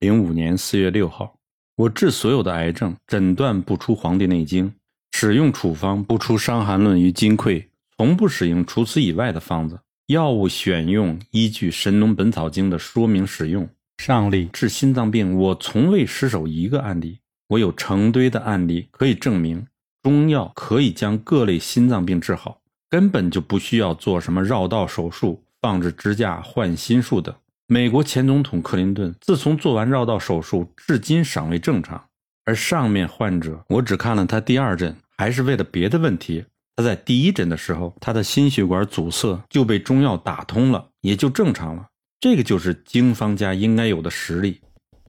零五年四月六号，我治所有的癌症，诊断不出《黄帝内经》，使用处方不出《伤寒论》与《金匮》，从不使用除此以外的方子。药物选用依据《神农本草经》的说明使用。上例治心脏病，我从未失手一个案例。我有成堆的案例可以证明，中药可以将各类心脏病治好，根本就不需要做什么绕道手术、放置支架、换心术等。美国前总统克林顿自从做完绕道手术，至今尚未正常。而上面患者，我只看了他第二诊，还是为了别的问题。他在第一诊的时候，他的心血管阻塞就被中药打通了，也就正常了。这个就是经方家应该有的实力。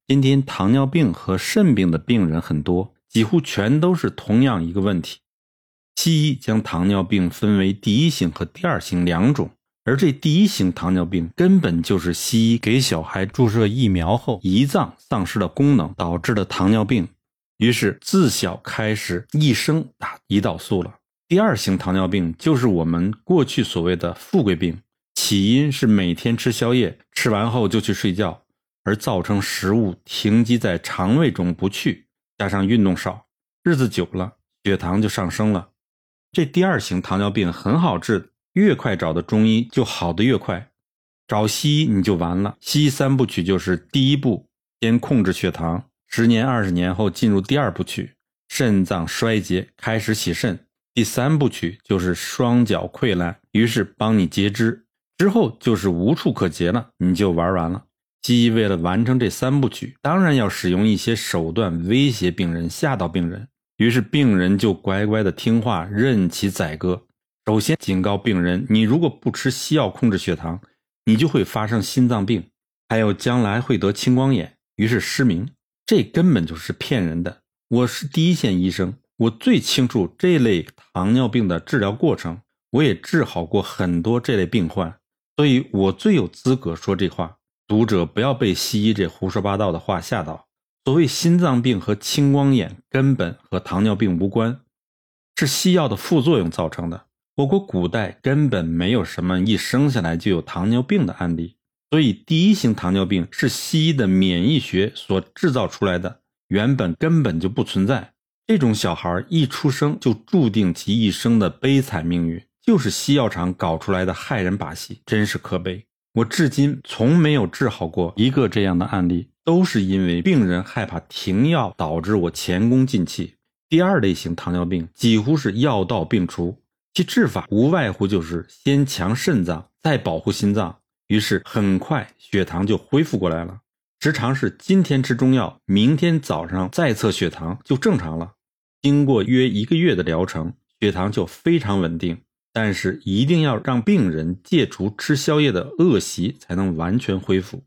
今天糖尿病和肾病的病人很多，几乎全都是同样一个问题。西医将糖尿病分为第一型和第二型两种，而这第一型糖尿病根本就是西医给小孩注射疫苗后，胰脏丧失了功能导致的糖尿病，于是自小开始一生打胰岛素了。第二型糖尿病就是我们过去所谓的富贵病，起因是每天吃宵夜，吃完后就去睡觉，而造成食物停积在肠胃中不去，加上运动少，日子久了血糖就上升了。这第二型糖尿病很好治，越快找的中医就好的越快，找西医你就完了。西医三部曲就是第一步先控制血糖，十年二十年后进入第二部曲，肾脏衰竭开始洗肾。第三部曲就是双脚溃烂，于是帮你截肢，之后就是无处可截了，你就玩完了。西医为了完成这三部曲，当然要使用一些手段威胁病人、吓到病人，于是病人就乖乖的听话，任其宰割。首先警告病人，你如果不吃西药控制血糖，你就会发生心脏病，还有将来会得青光眼，于是失明。这根本就是骗人的。我是第一线医生。我最清楚这类糖尿病的治疗过程，我也治好过很多这类病患，所以我最有资格说这话。读者不要被西医这胡说八道的话吓到。所谓心脏病和青光眼根本和糖尿病无关，是西药的副作用造成的。我国古代根本没有什么一生下来就有糖尿病的案例，所以第一型糖尿病是西医的免疫学所制造出来的，原本根本就不存在。这种小孩一出生就注定其一生的悲惨命运，就是西药厂搞出来的害人把戏，真是可悲。我至今从没有治好过一个这样的案例，都是因为病人害怕停药，导致我前功尽弃。第二类型糖尿病几乎是药到病除，其治法无外乎就是先强肾脏，再保护心脏，于是很快血糖就恢复过来了。时常是今天吃中药，明天早上再测血糖就正常了。经过约一个月的疗程，血糖就非常稳定。但是一定要让病人戒除吃宵夜的恶习，才能完全恢复。